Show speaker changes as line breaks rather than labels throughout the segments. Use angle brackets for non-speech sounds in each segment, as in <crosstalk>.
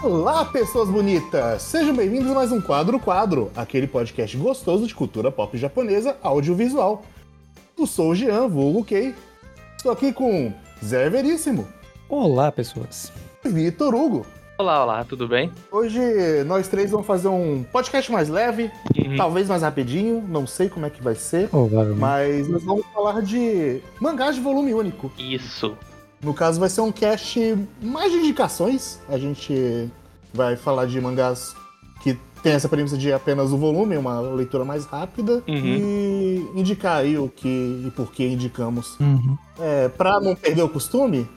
Olá, pessoas bonitas! Sejam bem-vindos a mais um Quadro Quadro, aquele podcast gostoso de cultura pop japonesa audiovisual. Eu sou o Jean, vulgo Kei. Estou aqui com Zé Veríssimo.
Olá, pessoas.
Vitor Hugo.
Olá, olá, tudo bem?
Hoje nós três vamos fazer um podcast mais leve, uhum. talvez mais rapidinho, não sei como é que vai ser,
oh,
mas nós vamos falar de mangás de volume único.
Isso.
No caso, vai ser um cast mais de indicações. A gente vai falar de mangás que tem essa premissa de apenas o volume, uma leitura mais rápida, uhum. e indicar aí o que e por que indicamos.
Uhum.
É, pra não perder o costume,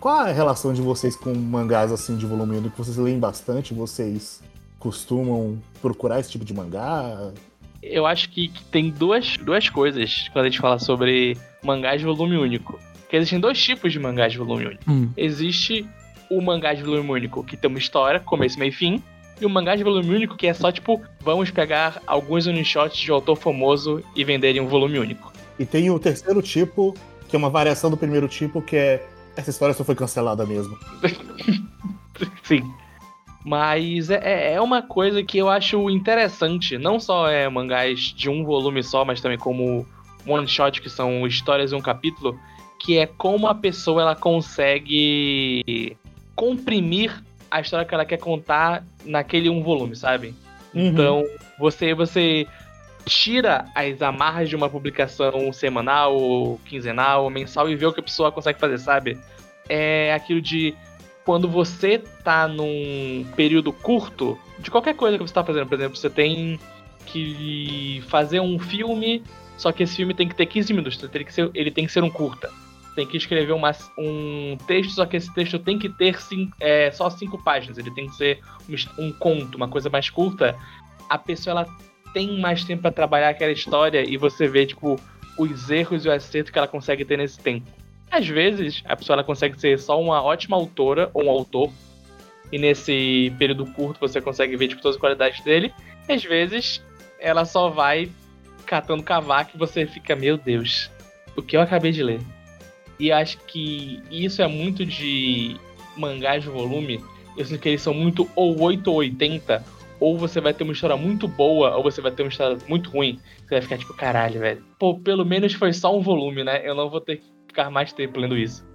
qual é a relação de vocês com mangás assim de volume único? Vocês leem bastante? Vocês costumam procurar esse tipo de mangá?
Eu acho que, que tem duas, duas coisas quando a gente fala sobre mangás de volume único. Que existem dois tipos de mangás de volume único.
Hum.
Existe o mangá de volume único que tem uma história, começo, meio e fim. E o mangá de volume único que é só tipo, vamos pegar alguns one-shots de autor famoso e vender em um volume único.
E tem o terceiro tipo, que é uma variação do primeiro tipo, que é essa história só foi cancelada mesmo. <laughs>
Sim. Mas é, é, é uma coisa que eu acho interessante. Não só é mangás de um volume só, mas também como one shot, que são histórias em um capítulo, que é como a pessoa ela consegue comprimir a história que ela quer contar naquele um volume, sabe? Uhum. Então, você você tira as amarras de uma publicação semanal, ou quinzenal, ou mensal e vê o que a pessoa consegue fazer, sabe? É aquilo de quando você tá num período curto de qualquer coisa que você tá fazendo, por exemplo, você tem que fazer um filme, só que esse filme tem que ter 15 minutos, ele tem que ser, ele tem que ser um curta. Tem que escrever uma, um texto, só que esse texto tem que ter cinco, é, só cinco páginas, ele tem que ser um, um conto, uma coisa mais curta. A pessoa ela tem mais tempo para trabalhar aquela história e você vê, tipo, os erros e o acerto que ela consegue ter nesse tempo. Às vezes, a pessoa ela consegue ser só uma ótima autora ou um autor, e nesse período curto você consegue ver tipo, todas as qualidades dele. Às vezes, ela só vai catando cavaco e você fica, meu Deus, o que eu acabei de ler? E acho que isso é muito de mangás de volume. Eu sinto que eles são muito ou 8 ou 80, ou você vai ter uma história muito boa, ou você vai ter uma história muito ruim. Você vai ficar tipo, caralho, velho. Pô, pelo menos foi só um volume, né? Eu não vou ter que ficar mais tempo lendo isso.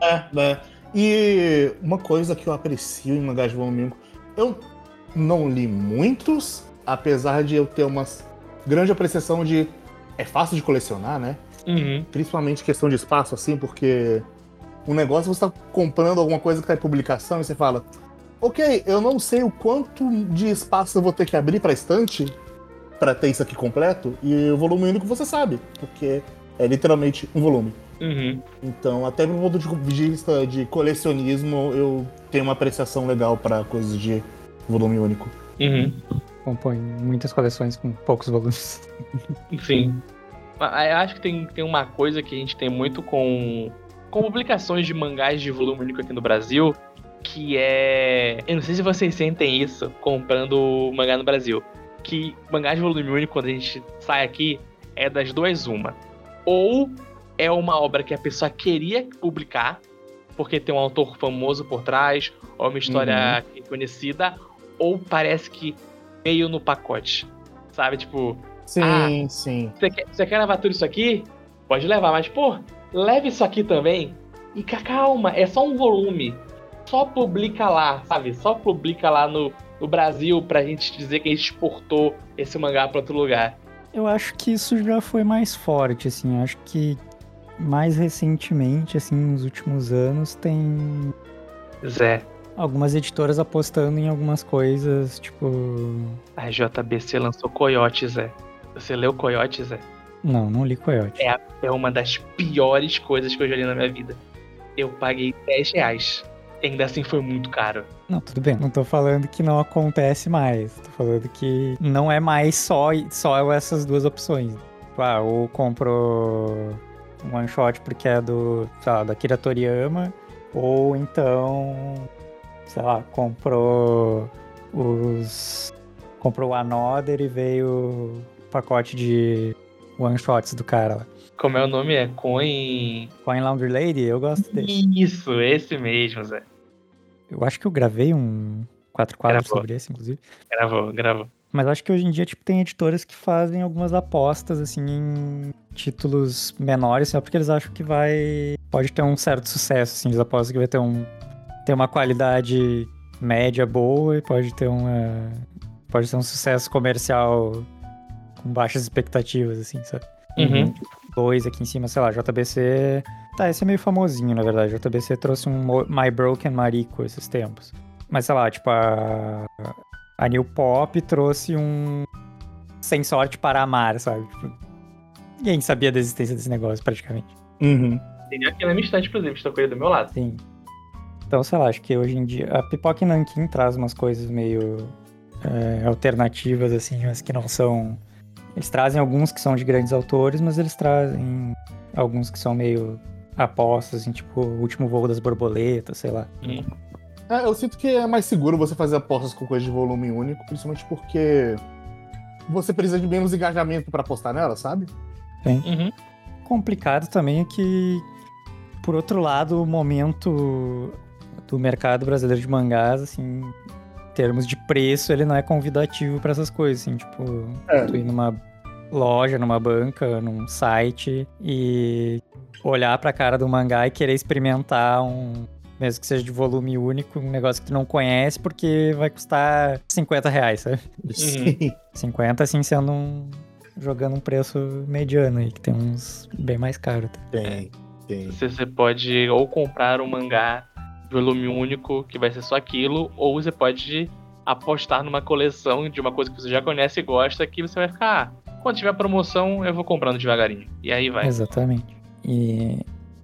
É, né? E uma coisa que eu aprecio em mangás de volume eu não li muitos, apesar de eu ter uma grande apreciação de. É fácil de colecionar, né?
Uhum.
Principalmente questão de espaço, assim, porque um negócio você tá comprando alguma coisa que tá em publicação e você fala, ok, eu não sei o quanto de espaço eu vou ter que abrir pra estante para ter isso aqui completo, e o volume único você sabe, porque é literalmente um volume.
Uhum.
Então, até do ponto de vista de colecionismo, eu tenho uma apreciação legal para coisas de volume único.
Uhum.
Compõe muitas coleções com poucos volumes.
Sim. <laughs> Eu acho que tem, tem uma coisa que a gente tem muito com, com publicações de mangás de volume único aqui no Brasil, que é. Eu não sei se vocês sentem isso comprando mangá no Brasil. Que mangá de volume único, quando a gente sai aqui, é das duas uma. Ou é uma obra que a pessoa queria publicar, porque tem um autor famoso por trás, ou uma história uhum. conhecida, ou parece que meio no pacote. Sabe? Tipo.
Sim, ah, sim.
Você quer, você quer levar tudo isso aqui? Pode levar, mas, pô, leve isso aqui também. E calma, é só um volume só publica lá, sabe? Só publica lá no, no Brasil pra gente dizer que a gente exportou esse mangá pra outro lugar.
Eu acho que isso já foi mais forte, assim. Eu acho que mais recentemente, assim, nos últimos anos, tem.
Zé.
Algumas editoras apostando em algumas coisas, tipo.
A JBC lançou Coyote, Zé. Você leu Coyote, Zé?
Não, não li Coyote.
É, é uma das piores coisas que eu já li na minha vida. Eu paguei 10 reais ainda assim foi muito caro.
Não, tudo bem. Não tô falando que não acontece mais. Tô falando que não é mais só, só essas duas opções. Ah, ou compro um one shot porque é do, sei lá, da Kira Toriyama, ou então, sei lá, comprou os. comprou o Another e veio pacote de one shots do cara lá.
Como é o nome? É Coin.
Coin Laundry Lady? Eu gosto desse.
Isso, esse mesmo, Zé.
Eu acho que eu gravei um 4 quadros sobre esse, inclusive.
Gravou, gravou.
Mas acho que hoje em dia, tipo, tem editoras que fazem algumas apostas, assim, em títulos menores, só porque eles acham que vai... Pode ter um certo sucesso, assim. Eles apostam que vai ter um... Ter uma qualidade média boa e pode ter uma... Pode ter um sucesso comercial com baixas expectativas, assim, sabe?
Uhum.
Dois aqui em cima, sei lá, JBC... Tá, esse é meio famosinho, na verdade. JBC trouxe um My Broken Marico esses tempos. Mas, sei lá, tipo, a... A New Pop trouxe um Sem Sorte para Amar, sabe? Tipo, ninguém sabia da existência desse negócio, praticamente.
Uhum.
Tem aqui na minha estante, estou com ele do meu lado.
Sim. Então, sei lá, acho que hoje em dia a Pipoca e Nankin traz umas coisas meio é, alternativas, assim, mas que não são. Eles trazem alguns que são de grandes autores, mas eles trazem alguns que são meio apostas, assim, tipo O Último Voo das Borboletas, sei lá.
É, eu sinto que é mais seguro você fazer apostas com coisas de volume único, principalmente porque você precisa de menos engajamento pra apostar nela, sabe?
Uhum.
complicado também é que, por outro lado, o momento do mercado brasileiro de mangás, assim, termos de preço, ele não é convidativo pra essas coisas, assim, tipo,
É.
tu ir numa loja, numa banca, num site e olhar pra cara do mangá e querer experimentar um, mesmo que seja de volume único, um negócio que tu não conhece, porque vai custar 50 reais, sabe?
Sim.
50, assim, sendo um. jogando um preço mediano aí, que tem uns bem mais caros. tá?
Tem, tem.
Você, você pode ou comprar um mangá volume único, que vai ser só aquilo, ou você pode apostar numa coleção de uma coisa que você já conhece e gosta, que você vai ficar, ah, quando tiver promoção, eu vou comprando devagarinho. E aí vai.
Exatamente. E.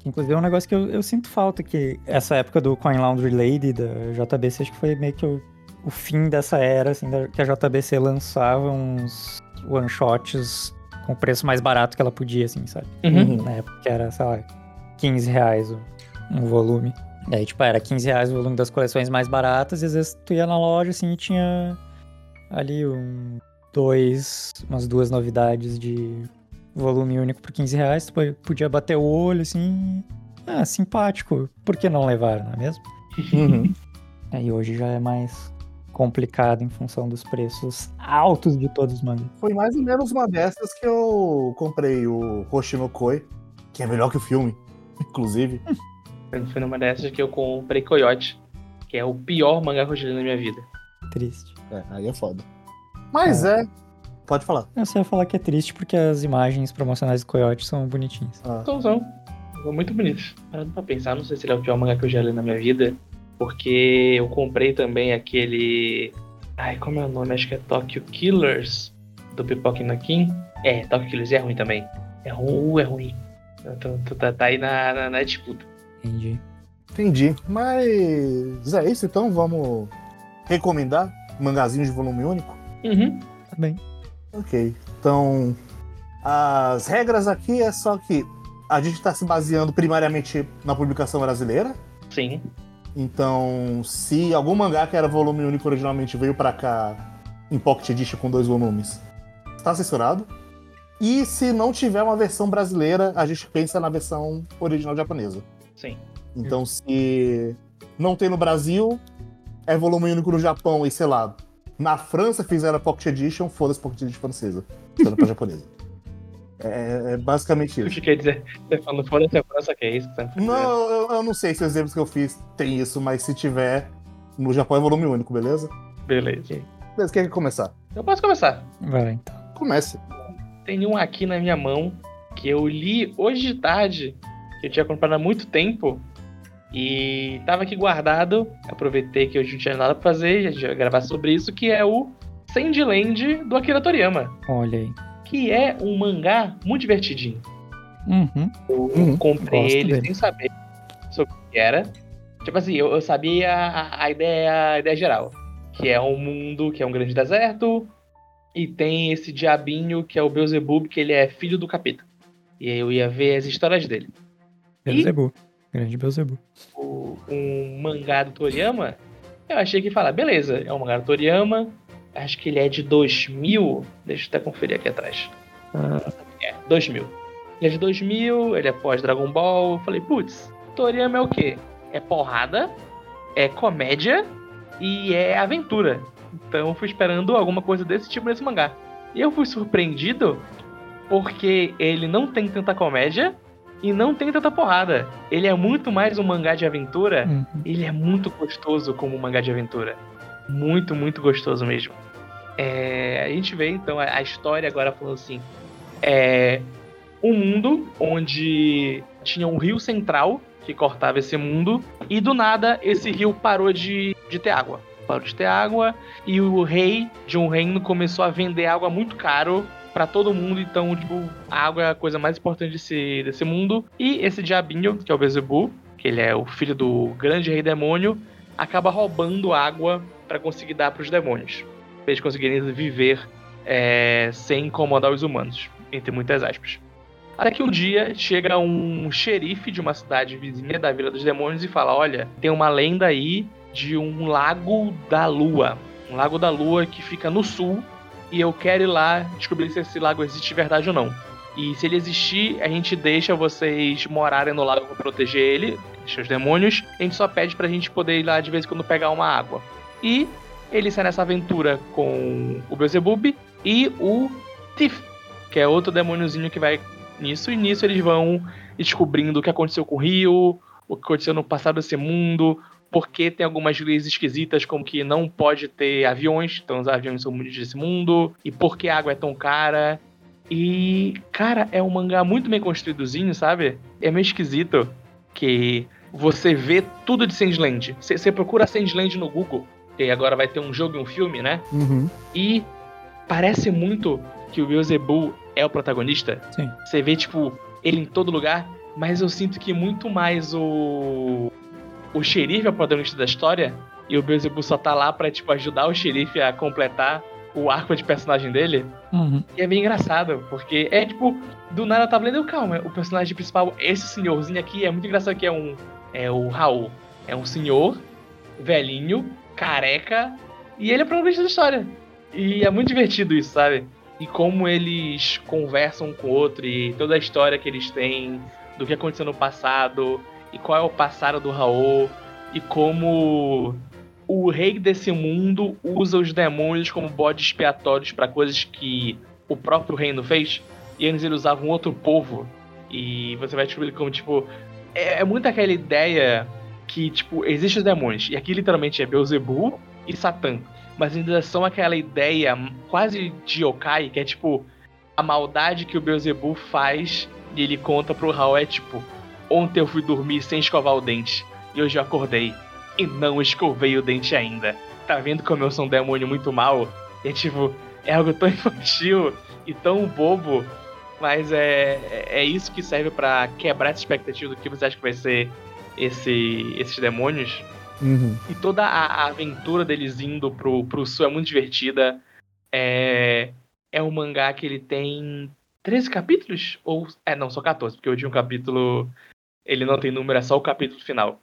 Inclusive é um negócio que eu, eu sinto falta, que essa época do Coin Laundry Lady, da JBC, acho que foi meio que o, o fim dessa era, assim, da- que a JBC lançava uns one-shots com o preço mais barato que ela podia, assim, sabe?
Uhum.
Na época era, sei lá, 15 reais o- um volume. E aí, tipo, era 15 reais o volume das coleções mais baratas, e às vezes tu ia na loja, assim, e tinha ali um, dois, umas duas novidades de volume único por 15 reais, tu po- podia bater o olho, assim, ah, simpático, por que não levar, não é mesmo?
Uhum.
Aí <laughs> hoje já é mais complicado em função dos preços altos de todos os mangás.
Foi mais ou menos uma dessas que eu comprei o Hoshinokoi, que é melhor que o filme, <laughs> inclusive.
Foi numa dessas que eu comprei Coyote, que é o pior mangá que eu já li na minha vida.
Triste.
É, aí é foda. Mas é. Pode falar.
Eu só ia falar que é triste porque as imagens promocionais do Coyote são bonitinhas.
Ah.
Então são. São muito bonitos. Parando pra pensar, não sei se ele é o pior mangá que eu já li na minha vida. Porque eu comprei também aquele. Ai, como é o nome? Acho que é Tokyo Killers do Pipoca Nakin. É, Tokyo Killers é ruim também. É ruim, é ruim. Então, tu tá, tá aí na, na, na disputa.
Entendi.
Entendi. Mas é isso, então vamos recomendar mangazinhos de volume único?
Uhum.
Tá bem.
Ok. Então, as regras aqui é só que a gente está se baseando primariamente na publicação brasileira.
Sim.
Então, se algum mangá que era volume único originalmente veio pra cá em Pocket Edition com dois volumes, está censurado. E se não tiver uma versão brasileira, a gente pensa na versão original japonesa.
Sim.
Então, se não tem no Brasil, é volume único no Japão e sei lá, na França fizeram a Pocket Edition, foda-se Pocket Edition francesa, sendo pra japonesa. <laughs> É, é basicamente
O
isso.
que quer dizer? Você falando fora da França, que é isso que você tá?
Não, eu, eu não sei se os exemplos que eu fiz tem isso, mas se tiver, no Japão é volume único, beleza?
Beleza.
Beleza, quem quer começar?
Eu posso começar.
Vai lá, então.
Comece.
Tem um aqui na minha mão que eu li hoje de tarde, que eu tinha comprado há muito tempo. E tava aqui guardado. Aproveitei que hoje não tinha nada pra fazer, a gente vai gravar sobre isso, que é o Sandland do Akira Toriyama.
Olha aí.
Que é um mangá muito divertidinho.
Uhum.
Eu
Uhum,
comprei
gosto
ele
dele.
sem saber sobre o que era. Tipo assim, eu, eu sabia a, a ideia, a ideia geral. Que é um mundo que é um grande deserto. E tem esse diabinho que é o Beelzebub, que ele é filho do capeta. E aí eu ia ver as histórias dele.
Beuzebu. Grande Beuzebu.
O, um mangá do Toriyama, eu achei que falar, beleza, é um mangá do Toriyama. Acho que ele é de 2000. Deixa eu até conferir aqui atrás. É, 2000. Ele é de 2000, ele é pós Dragon Ball. Eu falei, putz, Toriyama é o quê? É porrada, é comédia e é aventura. Então eu fui esperando alguma coisa desse tipo nesse mangá. E eu fui surpreendido porque ele não tem tanta comédia e não tem tanta porrada. Ele é muito mais um mangá de aventura.
Uhum.
Ele é muito gostoso como um mangá de aventura. Muito, muito gostoso mesmo. É, a gente vê então a, a história agora falando assim: é um mundo onde tinha um rio central que cortava esse mundo, e do nada esse rio parou de, de ter água. Parou de ter água, e o rei de um reino começou a vender água muito caro para todo mundo, então, tipo, a água é a coisa mais importante desse, desse mundo. E esse diabinho, que é o Beelzebub, que ele é o filho do grande rei demônio, acaba roubando água para conseguir dar para os demônios. Pra eles conseguirem viver é, sem incomodar os humanos, entre muitas aspas. Até que um dia chega um xerife de uma cidade vizinha da Vila dos Demônios e fala: Olha, tem uma lenda aí de um lago da lua. Um lago da lua que fica no sul. E eu quero ir lá descobrir se esse lago existe de verdade ou não. E se ele existir, a gente deixa vocês morarem no lago pra proteger ele, os demônios. A gente só pede pra gente poder ir lá de vez em quando pegar uma água. E ele sai nessa aventura com o Beelzebub e o Tiff, que é outro demôniozinho que vai nisso. E nisso eles vão descobrindo o que aconteceu com o Rio, o que aconteceu no passado desse mundo, porque tem algumas leis esquisitas, como que não pode ter aviões, então os aviões são muito desse mundo, e por que a água é tão cara. E, cara, é um mangá muito bem construídozinho, sabe? É meio esquisito que você vê tudo de Sandland. Você você procura Sandland no Google, e agora vai ter um jogo e um filme, né?
Uhum.
E parece muito que o Beelzebub é o protagonista.
Sim.
Você vê, tipo, ele em todo lugar, mas eu sinto que muito mais o. O xerife é o protagonista da história, e o Beelzebub só tá lá pra, tipo, ajudar o xerife a completar o arco de personagem dele.
Uhum.
E é bem engraçado, porque é tipo, do nada tava lendo, calma, o personagem principal, esse senhorzinho aqui, é muito engraçado que é um. É o Raul. É um senhor, velhinho, careca, e ele é o protagonista da história. E é muito divertido isso, sabe? E como eles conversam um com o outro e toda a história que eles têm, do que aconteceu no passado, e qual é o passado do Raul, e como o rei desse mundo usa os demônios como bodes expiatórios para coisas que o próprio reino fez. E antes ele usava um outro povo. E você vai descobrir como, tipo. É, é muito aquela ideia que, tipo, existem os demônios. E aqui literalmente é Beelzebub e Satã. Mas ainda são aquela ideia quase de yokai, que é tipo. A maldade que o Beelzebub faz e ele conta pro Raul é tipo. Ontem eu fui dormir sem escovar o dente. E hoje eu acordei e não escovei o dente ainda. Tá vendo como eu sou um demônio muito mal? É tipo, é algo tão <laughs> infantil e tão bobo, mas é, é isso que serve pra quebrar essa expectativa do que você acha que vai ser esse, esses demônios.
Uhum.
E toda a, aventura deles indo pro, pro sul é muito divertida. É, é um mangá que ele tem 13 capítulos? Ou. É, não, só 14, porque o último capítulo ele não tem número, é só o capítulo final.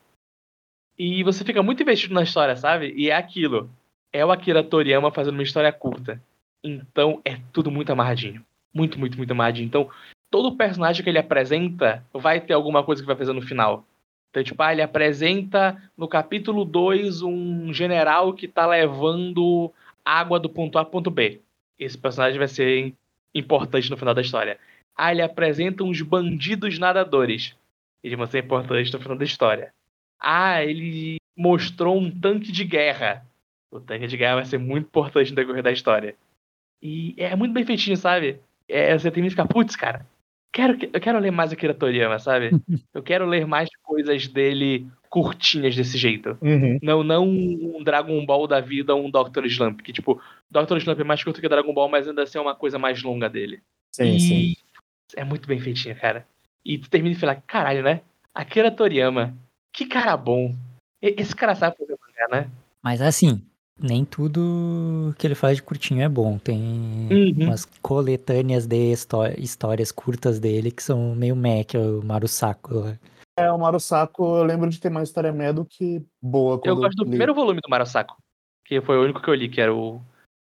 E você fica muito investido na história, sabe? E é aquilo. É o Akira Toriyama fazendo uma história curta. Então é tudo muito amarradinho. Muito, muito, muito amarradinho. Então, todo personagem que ele apresenta vai ter alguma coisa que vai fazer no final. Então, tipo, ah, ele apresenta no capítulo 2 um general que tá levando água do ponto A pro ponto B. Esse personagem vai ser importante no final da história. Ah, ele apresenta uns bandidos nadadores. Eles vão ser importantes no final da história. Ah, ele mostrou um tanque de guerra. O tanque de guerra vai ser muito importante no decorrer da história. E é muito bem feitinho, sabe? É, você tem que ficar, putz, cara, quero, eu quero ler mais Akira Toriyama, sabe? <laughs> Eu quero ler mais coisas dele curtinhas desse jeito.
Uhum.
Não, não um Dragon Ball da vida ou um Dr. Slump. Que, tipo, Dr. Slump é mais curto que Dragon Ball, mas ainda assim é uma coisa mais longa dele.
Sim,
e
sim.
é muito bem feitinha, cara. E tu termina e fala, caralho, né? Akira Toriyama, que cara bom. Esse cara sabe fazer mangá, né?
Mas assim, nem tudo que ele faz de curtinho é bom. Tem
Uhum.
umas coletâneas de histó- histórias curtas dele que são meio meh, que é o Marusako lá.
É, o Marusako, eu lembro de ter mais história meh do que boa.
Eu gosto do
li.
primeiro volume do Marasako, que foi o único que eu li, que era o.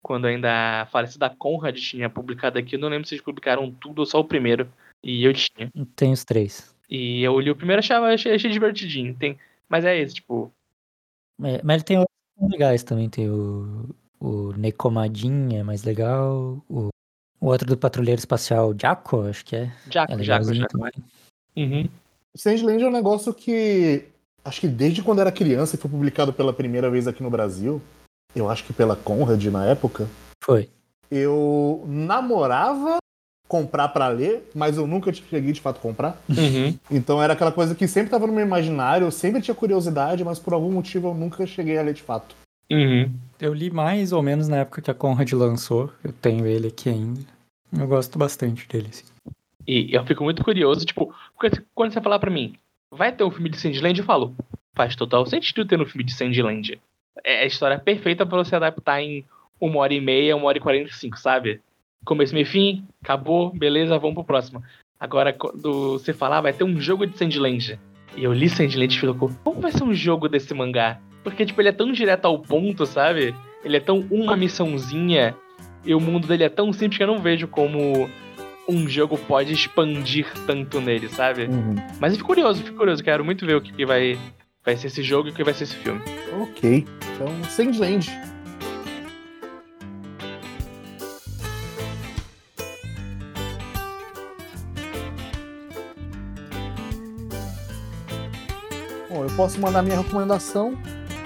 Quando ainda a falecida Conrad tinha publicado aqui, eu não lembro se eles publicaram tudo ou só o primeiro. E eu tinha.
Tem os três.
E eu li o primeiro achava achei, achei divertidinho. Tem, mas é esse, tipo.
É, mas ele tem outros legais também. Tem o, o Necomadin, é mais legal. O, o outro do Patrulheiro Espacial, Jaco, acho que é.
Jaco,
é
Jaco, Jaco.
também.
Uhum.
Sandland é um negócio que. Acho que desde quando era criança e foi publicado pela primeira vez aqui no Brasil, eu acho que pela Conrad na época,
Foi.
eu namorava comprar pra ler, mas eu nunca cheguei de fato a comprar.
Uhum.
Então era aquela coisa que sempre tava no meu imaginário, eu sempre tinha curiosidade, mas por algum motivo eu nunca cheguei a ler de fato.
Uhum.
Eu li mais ou menos na época que a Conrad lançou. Eu tenho ele aqui ainda. Eu gosto bastante dele, assim.
E eu fico muito curioso, tipo, porque quando você falar pra mim, vai ter um filme de Sandland, eu falo, faz total sentido ter um filme de Sandland. É a história perfeita pra você adaptar em uma hora e meia, uma hora e quarenta e cinco, sabe? Começo, meio e fim, acabou, beleza, vamos pro próximo. Agora, quando você falar, vai ter um jogo de Sandland. E eu li Sandland e fico, como vai ser um jogo desse mangá? Porque, tipo, ele é tão direto ao ponto, sabe? Ele é tão uma missãozinha e o mundo dele é tão simples que eu não vejo como um jogo pode expandir tanto nele, sabe? Mas eu fico curioso, fico curioso, quero muito ver o que, que vai, vai ser esse jogo e o que vai ser esse filme.
Ok. Então, Sandland. Posso mandar minha recomendação,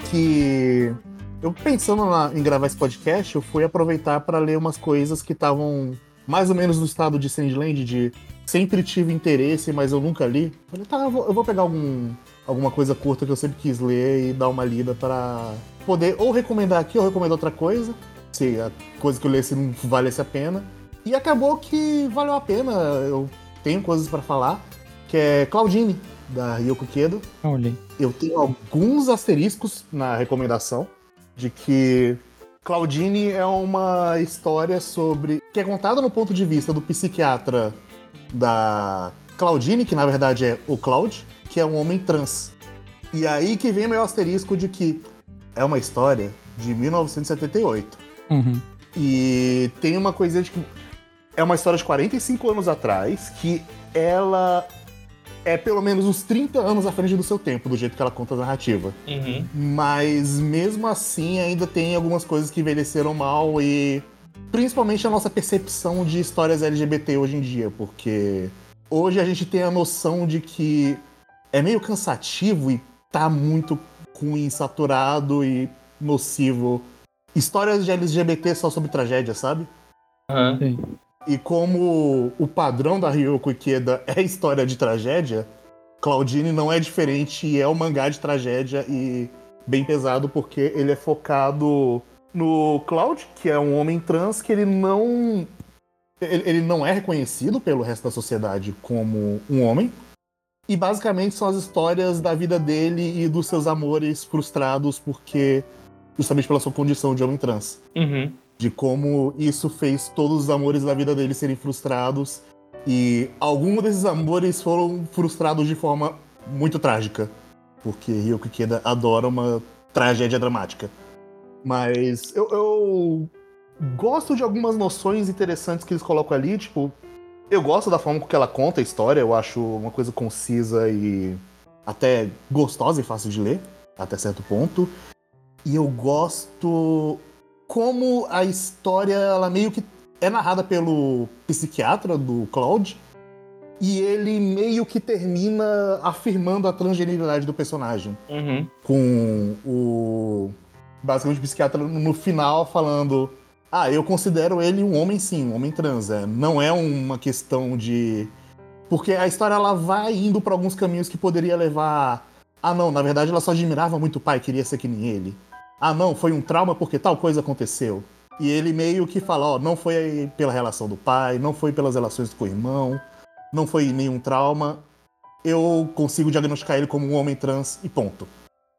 que eu pensando na- em gravar esse podcast, eu fui aproveitar para ler umas coisas que estavam mais ou menos no estado de Sandland, de sempre tive interesse, mas eu nunca li. Falei, tá, eu vou, eu vou pegar algum, alguma coisa curta que eu sempre quis ler e dar uma lida para poder ou recomendar aqui ou recomendar outra coisa, se a coisa que eu lesse não valesse a pena. E acabou que valeu a pena, eu tenho coisas para falar, que é Claudine, da Ryoko Kedo.
Olha.
Eu tenho alguns asteriscos na recomendação de que Claudine é uma história sobre. que é contada no ponto de vista do psiquiatra da Claudine, que na verdade é o Cloud, que é um homem trans. E aí que vem meu asterisco de que é uma história de 1978.
Uhum.
E tem uma coisa de que. É uma história de 45 anos atrás, que ela é pelo menos uns 30 anos à frente do seu tempo, do jeito que ela conta a narrativa.
Uhum.
Mas mesmo assim, ainda tem algumas coisas que envelheceram mal e. Principalmente a nossa percepção de histórias LGBT hoje em dia, porque hoje a gente tem a noção de que é meio cansativo e tá muito ruim, saturado e nocivo. Histórias de LGBT só sobre tragédia, sabe?
Aham.
Sim.
E como o padrão da Ryoko Ikeda é história de tragédia, Claudine não é diferente e é um mangá de tragédia e bem pesado porque ele é focado no Cloud, que é um homem trans que ele não ele, ele não é reconhecido pelo resto da sociedade como um homem. E basicamente são as histórias da vida dele e dos seus amores frustrados porque justamente pela sua condição de homem trans
Uhum.
De como isso fez todos os amores da vida dele serem frustrados e alguns desses amores foram frustrados de forma muito trágica, porque Ryoko Ikeda adora uma tragédia dramática. Mas eu, eu gosto de algumas noções interessantes que eles colocam ali, tipo, eu gosto da forma com que ela conta a história, eu acho uma coisa concisa e até gostosa e fácil de ler, até certo ponto. E eu gosto como a história ela meio que é narrada pelo psiquiatra do Cloud e ele meio que termina afirmando a transgeneridade do personagem
Uhum.
com o basicamente o psiquiatra no final falando ah eu considero ele um homem sim um homem trans é, não é uma questão de porque a história ela vai indo para alguns caminhos que poderia levar ah não na verdade ela só admirava muito o pai queria ser que nem ele ah não foi um trauma porque tal coisa aconteceu e ele meio que fala ó não foi pela relação do pai não foi pelas relações com o irmão não foi nenhum trauma eu consigo diagnosticar ele como um homem trans e ponto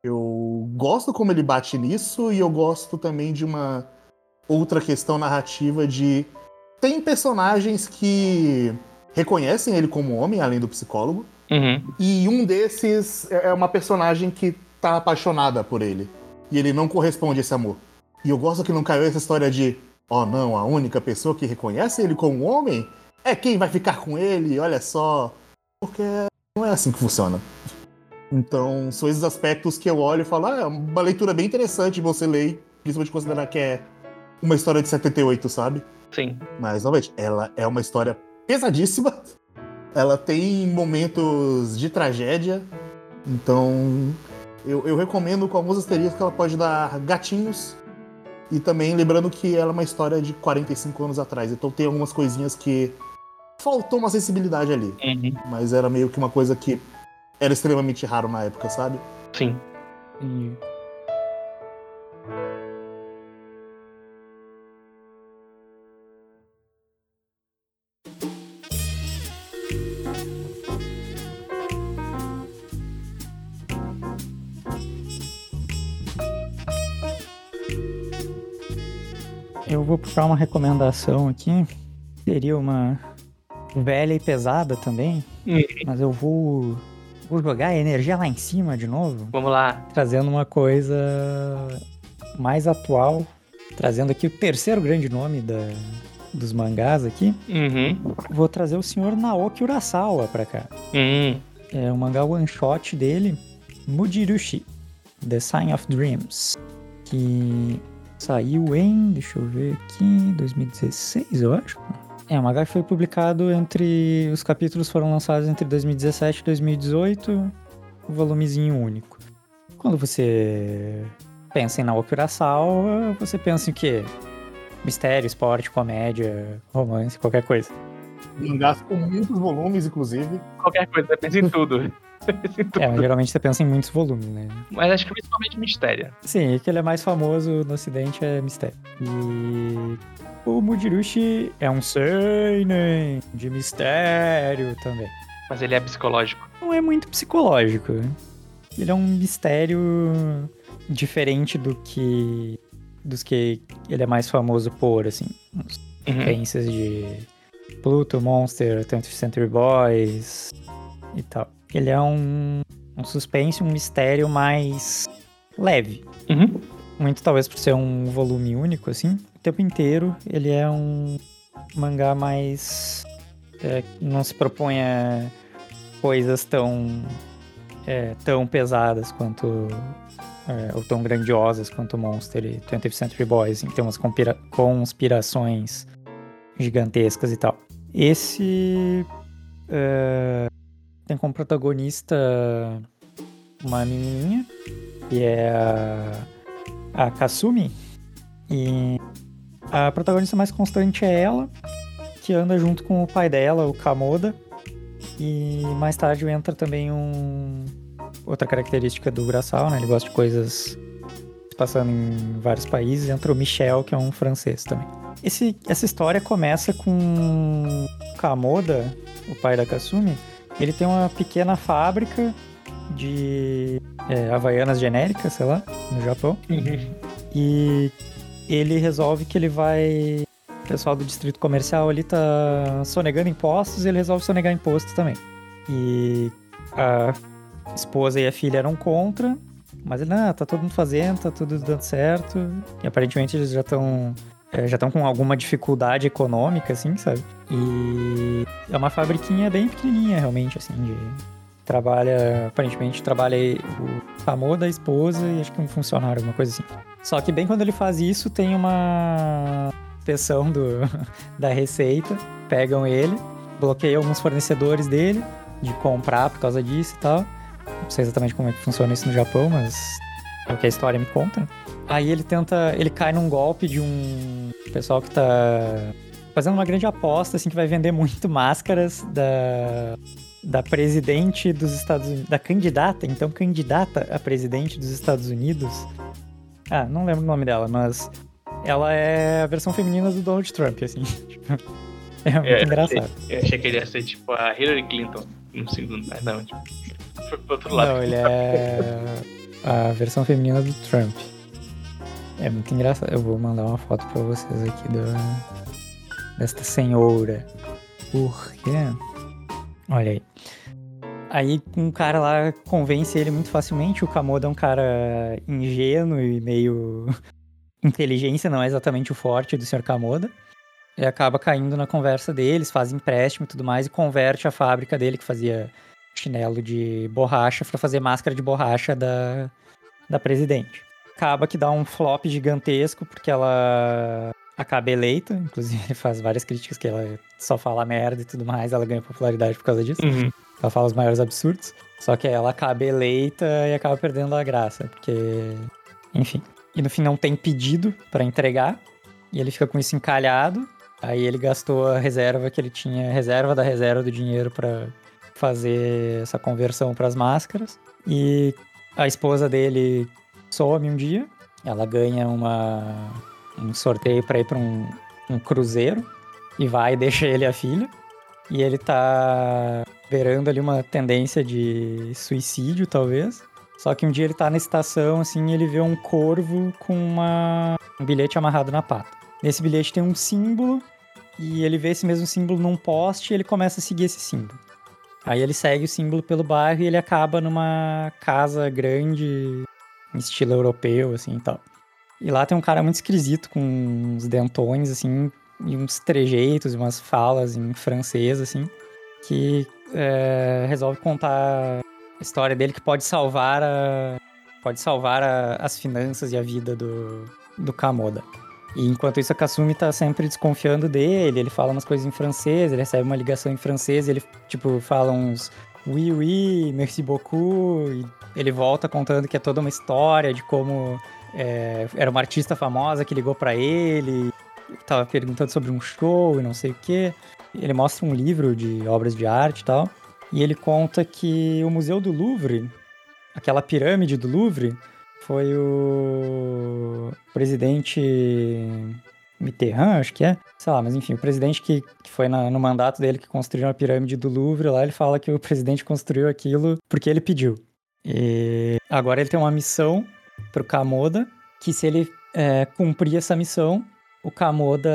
eu gosto como ele bate nisso e eu gosto também de uma outra questão narrativa de tem personagens que reconhecem ele como homem, além do psicólogo,
Uhum.
e um desses é é uma personagem que tá apaixonada por ele. E ele não corresponde a esse amor. E eu gosto que não caiu essa história de, oh não, a única pessoa que reconhece ele como homem é quem vai ficar com ele, olha só. Porque não é assim que funciona. Então, são esses aspectos que eu olho e falo, ah, é uma leitura bem interessante você ler, principalmente considerar que é uma história de 78, sabe?
Sim.
Mas, novamente, ela é uma história pesadíssima. Ela tem momentos de tragédia. Então, eu, eu recomendo com alguns asteriscos que ela pode dar gatinhos. E também lembrando que ela é uma história de 45 anos atrás. Então tem algumas coisinhas que faltou uma sensibilidade ali.
Uhum.
Mas era meio que uma coisa que era extremamente raro na época, sabe?
Sim.
E vou puxar uma recomendação aqui. Seria uma velha e pesada também,
Uhum.
mas eu vou, vou jogar a energia lá em cima de novo,
Vamos lá.
trazendo uma coisa mais atual, trazendo aqui o terceiro grande nome da, dos mangás aqui.
Uhum.
Vou trazer o senhor Naoki Urasawa pra cá.
Uhum.
É o mangá one shot dele, Mujirushi, The Sign of Dreams, que saiu em, deixa eu ver aqui, 2016, eu acho. É, o que foi publicado entre, os capítulos foram lançados entre 2017 e 2018, o volumezinho único. Quando você pensa em Naoki Urasawa, você pensa em quê? Mistério, esporte, comédia, romance, qualquer coisa.
Mangás com muitos volumes, inclusive.
Qualquer coisa, pensa em tudo. <laughs>
É, mas geralmente você pensa em muitos volumes, né?
Mas acho que principalmente mistério.
Sim, e que ele é mais famoso no ocidente é Mistério. E o Mujirushi é um seinen de mistério também.
Mas ele é psicológico.
Não é muito psicológico. Ele é um mistério diferente do que dos que ele é mais famoso por, assim,
Uhum.
referências de Pluto, Monster, 20th Century Boys e tal. Ele é um, um suspense, um mistério mais leve.
Uhum.
Muito talvez por ser um volume único, assim. O tempo inteiro ele é um mangá mais. é, não se propõe a coisas tão. é, tão pesadas quanto. é, ou tão grandiosas quanto Monster e 20th Century Boys. Tem umas conspira- conspirações gigantescas e tal. Esse. é, tem como protagonista uma menininha, que é a, a Kasumi. E a protagonista mais constante é ela, que anda junto com o pai dela, o Kamoda. E mais tarde entra também um outra característica do Urasawa, né? Ele gosta de coisas passando em vários países. Entra o Michel, que é um francês também. Esse, essa história começa com Kamoda, o pai da Kasumi. Ele tem uma pequena fábrica de é, havaianas genéricas, sei lá, no Japão. E ele resolve que ele vai. O pessoal do distrito comercial ali tá sonegando impostos e ele resolve sonegar imposto também. E a esposa e a filha eram contra, mas ele, não, tá todo mundo fazendo, tá tudo dando certo. E aparentemente eles já estão. Já estão com alguma dificuldade econômica, assim, sabe? E é uma fabriquinha bem pequenininha, realmente, assim, de trabalha, aparentemente trabalha o Kamoda, a esposa e acho que um funcionário, alguma coisa assim. Só que bem quando ele faz isso, tem uma inspeção do, <laughs> da receita, pegam ele, bloqueiam alguns fornecedores dele de comprar por causa disso e tal. Não sei exatamente como é que funciona isso no Japão, mas é o que a história me conta. Aí ele tenta, ele cai num golpe de um pessoal que tá fazendo uma grande aposta, assim, que vai vender muito máscaras da da presidente dos Estados Unidos, da candidata, então candidata a presidente dos Estados Unidos. Ah, não lembro o nome dela, mas ela é a versão feminina do Donald Trump, assim. <laughs> Tipo, é muito
É,
engraçado.
Eu achei que ele ia ser tipo a Hillary Clinton no segundo, mas não, tipo, pro outro lado.
Não, ele é <laughs> a versão feminina do Trump. É muito engraçado. Eu vou mandar uma foto pra vocês aqui da desta senhora. Por quê? Olha aí. Aí um cara lá convence ele muito facilmente. O Kamoda é um cara ingênuo e meio. <laughs> Inteligência não é exatamente o forte do Sr. Kamoda. Ele acaba caindo na conversa deles, faz empréstimo e tudo mais, e converte a fábrica dele, que fazia chinelo de borracha para fazer máscara de borracha da, da presidente. Acaba que dá um flop gigantesco, porque ela acaba eleita. Inclusive, ele faz várias críticas que ela só fala merda e tudo mais. Ela ganha popularidade por causa disso.
Uhum.
Ela fala os maiores absurdos. Só que ela acaba eleita e acaba perdendo a graça, porque. Enfim. E no fim não tem pedido para entregar. E ele fica com isso encalhado. Aí ele gastou a reserva que ele tinha, reserva da reserva do dinheiro para fazer essa conversão para as máscaras. E a esposa dele some um dia. Ela ganha uma, um sorteio para ir para um, um cruzeiro e vai e deixa ele e a filha. E ele tá beirando ali uma tendência de suicídio, talvez. Só que um dia ele tá na estação, assim, e ele vê um corvo com uma... um bilhete amarrado na pata. Nesse bilhete tem um símbolo, e ele vê esse mesmo símbolo num poste e ele começa a seguir esse símbolo. Aí ele segue o símbolo pelo bairro e ele acaba numa casa grande, estilo europeu, assim, e tal. E lá tem um cara muito esquisito, com uns dentões, assim, e uns trejeitos, umas falas em francês, assim, que é, resolve contar a história dele que pode salvar a, pode salvar a, as finanças e a vida do, do Kamoda. E enquanto isso, a Kasumi tá sempre desconfiando dele, ele fala umas coisas em francês, ele recebe uma ligação em francês, ele, tipo, fala uns oui, oui, merci beaucoup, e ele volta contando que é toda uma história de como é, era uma artista famosa que ligou para ele, tava perguntando sobre um show e não sei o que. Ele mostra um livro de obras de arte e tal. E ele conta que o Museu do Louvre, aquela pirâmide do Louvre, foi o presidente Mitterrand, acho que é. Sei lá, mas enfim, o presidente que, que foi na, no mandato dele que construiu a pirâmide do Louvre, lá ele fala que o presidente construiu aquilo porque ele pediu. E agora ele tem uma missão pro Kamoda, que se ele é, cumprir essa missão, o Kamoda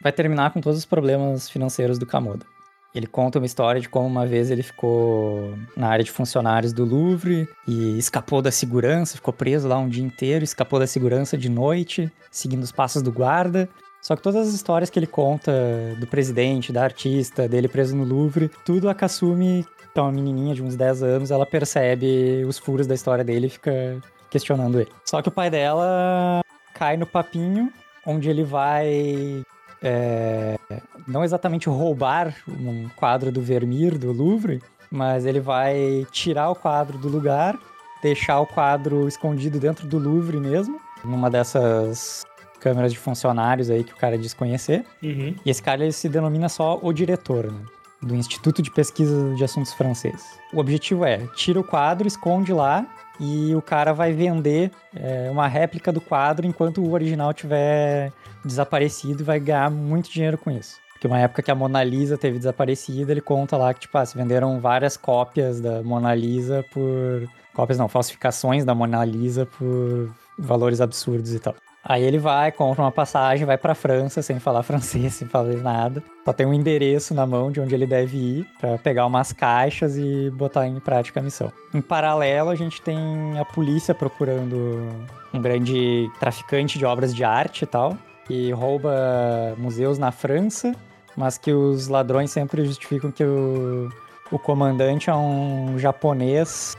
vai terminar com todos os problemas financeiros do Kamoda. Ele conta uma história de como uma vez ele ficou na área de funcionários do Louvre e escapou da segurança, ficou preso lá um dia inteiro, escapou da segurança de noite, seguindo os passos do guarda. Só que todas as histórias que ele conta do presidente, da artista, dele preso no Louvre, tudo a Kasumi, é uma menininha de uns 10 anos, ela percebe os furos da história dele e fica questionando ele. Só que o pai dela cai no papinho, onde ele vai é, não exatamente roubar um quadro do Vermeer do Louvre, mas ele vai tirar o quadro do lugar, deixar o quadro escondido dentro do Louvre mesmo, numa dessas câmeras de funcionários aí que o cara diz conhecer.
Uhum.
E esse cara ele se denomina só o diretor, né? Do Instituto de Pesquisa de Assuntos Franceses. O objetivo é, tira o quadro, esconde lá e o cara vai vender é, uma réplica do quadro enquanto o original tiver desaparecido e vai ganhar muito dinheiro com isso. Porque uma época que a Mona Lisa teve desaparecido, ele conta lá que, tipo, ah, se venderam várias cópias da Mona Lisa por. Cópias não, falsificações da Mona Lisa por valores absurdos e tal. Aí ele vai, compra uma passagem, vai pra França sem falar <laughs> francês, sem fazer nada. Só tem um endereço na mão de onde ele deve ir para pegar umas caixas e botar em prática a missão. Em paralelo, a gente tem a polícia procurando um grande traficante de obras de arte e tal, que rouba museus na França, mas que os ladrões sempre justificam que o, o comandante é um japonês,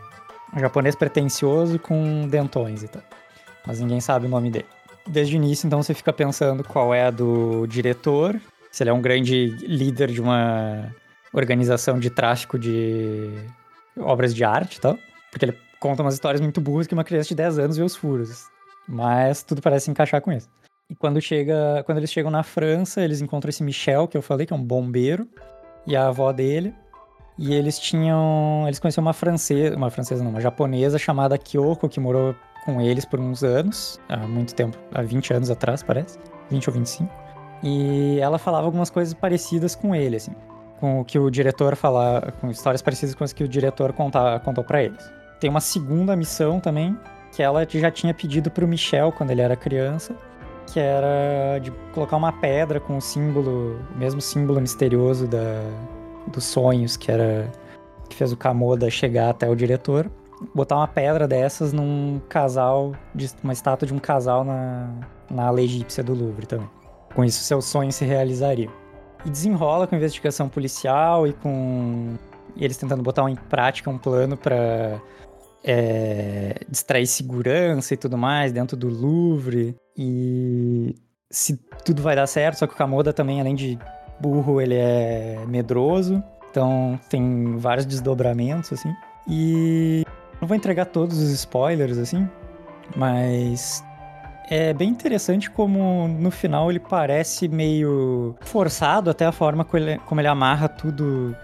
um japonês pretencioso com dentões e tal. Mas ninguém sabe o nome dele. Desde o início, então, você fica pensando qual é a do diretor, se ele é um grande líder de uma organização de tráfico de obras de arte e tal. Porque ele conta umas histórias muito burras que uma criança de 10 anos vê os furos. Mas tudo parece encaixar com isso. E quando, chega, quando eles chegam na França, eles encontram esse Michel, que eu falei, que é um bombeiro, e a avó dele. E eles tinham. Eles conheciam uma francesa, uma francesa não, uma japonesa chamada Kyoko, que morou com eles por uns anos, há muito tempo, há 20 anos atrás, parece. 20 ou 25. E ela falava algumas coisas parecidas com ele, assim. Com o que o diretor falava, com histórias parecidas com as que o diretor conta, contou para eles. Tem uma segunda missão também, que ela já tinha pedido pro Michel quando ele era criança, que era de colocar uma pedra com o símbolo, o mesmo símbolo misterioso da, dos sonhos, que era que fez o Kamoda chegar até o diretor, botar uma pedra dessas num casal, uma estátua de um casal na, na ala egípcia do Louvre também. Com isso, seu sonho se realizaria. E desenrola com investigação policial e com e eles tentando botar em prática um plano para é, distrair segurança e tudo mais dentro do Louvre. E se tudo vai dar certo, só que o Kamoda também, além de burro, ele é medroso. Então tem vários desdobramentos, assim. E não vou entregar todos os spoilers, assim, mas é bem interessante como no final ele parece meio forçado, até a forma como ele, como ele amarra tudo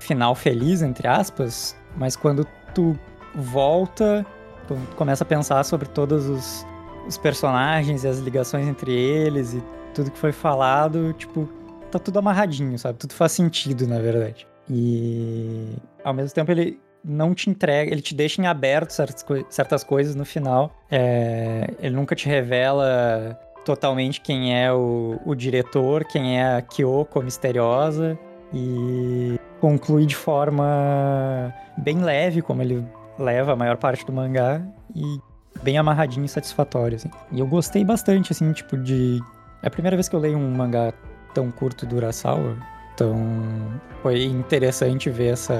final feliz, entre aspas, mas quando tu volta, tu começa a pensar sobre todos os, os personagens e as ligações entre eles e tudo que foi falado, tipo, tá tudo amarradinho, sabe? Tudo faz sentido, na verdade. E ao mesmo tempo ele não te entrega, ele te deixa em aberto certas, certas coisas no final. É, ele nunca te revela totalmente quem é o, o diretor, quem é a Kyoko misteriosa. E conclui de forma bem leve, como ele leva a maior parte do mangá, e bem amarradinho e satisfatório, assim. E eu gostei bastante, assim, tipo, de... É a primeira vez que eu leio um mangá tão curto do Urasawa, então foi interessante ver essa...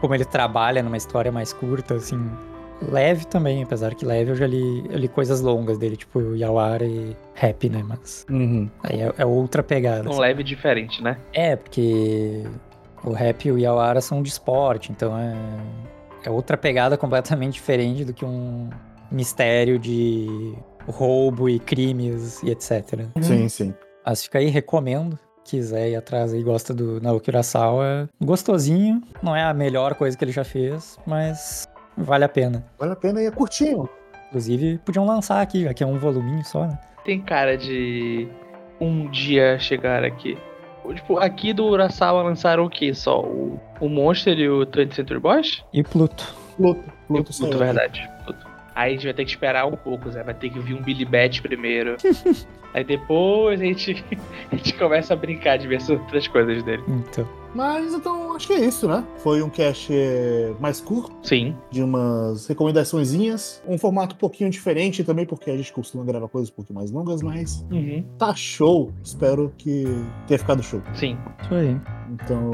como ele trabalha numa história mais curta, assim, leve também, apesar que leve eu já li, eu li coisas longas dele, tipo Yawara e Happy, né? Mas
Uhum.
aí é, é outra pegada.
Um
assim.
leve diferente, né?
É, porque o rap e o Yawara são de esporte, então é, é outra pegada completamente diferente do que um mistério de roubo e crimes e etc.
Sim, sim.
Mas fica aí, recomendo. Quiser ir atrás aí, gosta do Naoki Urasawa. É gostosinho, não é a melhor coisa que ele já fez, mas vale a pena.
Vale a pena e é curtinho.
Inclusive, podiam lançar aqui, aqui é um voluminho só, né?
Tem cara de um dia chegar aqui. Tipo, aqui do Urasawa lançaram o que só? O, o Monster e o 20th Century Boys?
E Pluto.
Pluto. Pluto,
Pluto,
saiu.
verdade. Aí a gente vai ter que esperar um pouco, Zé. Vai ter que vir um Billy Bat primeiro. <laughs> Aí depois a gente, <laughs> a gente começa a brincar de ver as outras coisas dele.
Então.
Mas então acho que é isso, né? Foi um cast eh, mais curto,
Sim.
de umas recomendaçõezinhas. Um formato um pouquinho diferente também, porque a gente costuma gravar coisas um pouquinho mais longas, mas
Uhum.
tá show. Espero que tenha ficado show.
Sim.
Isso aí.
Então,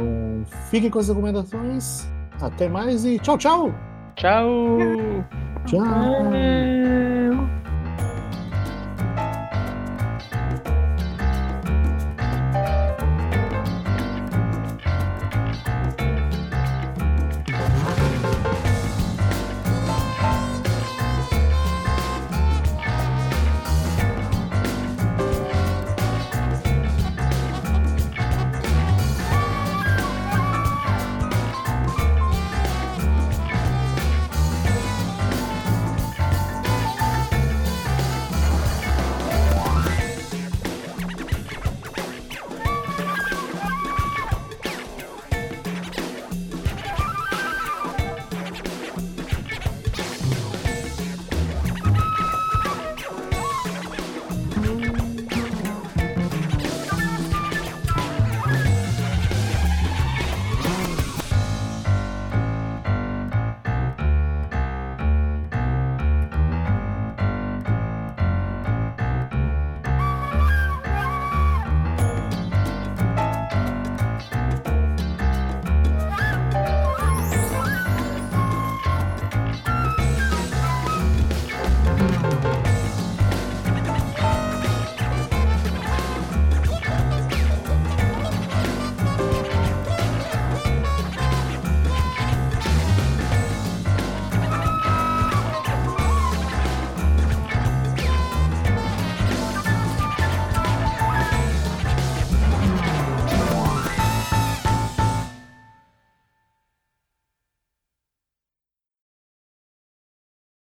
fiquem com as recomendações. Até mais e tchau, tchau!
Tchau! <laughs>
Tchau!
É.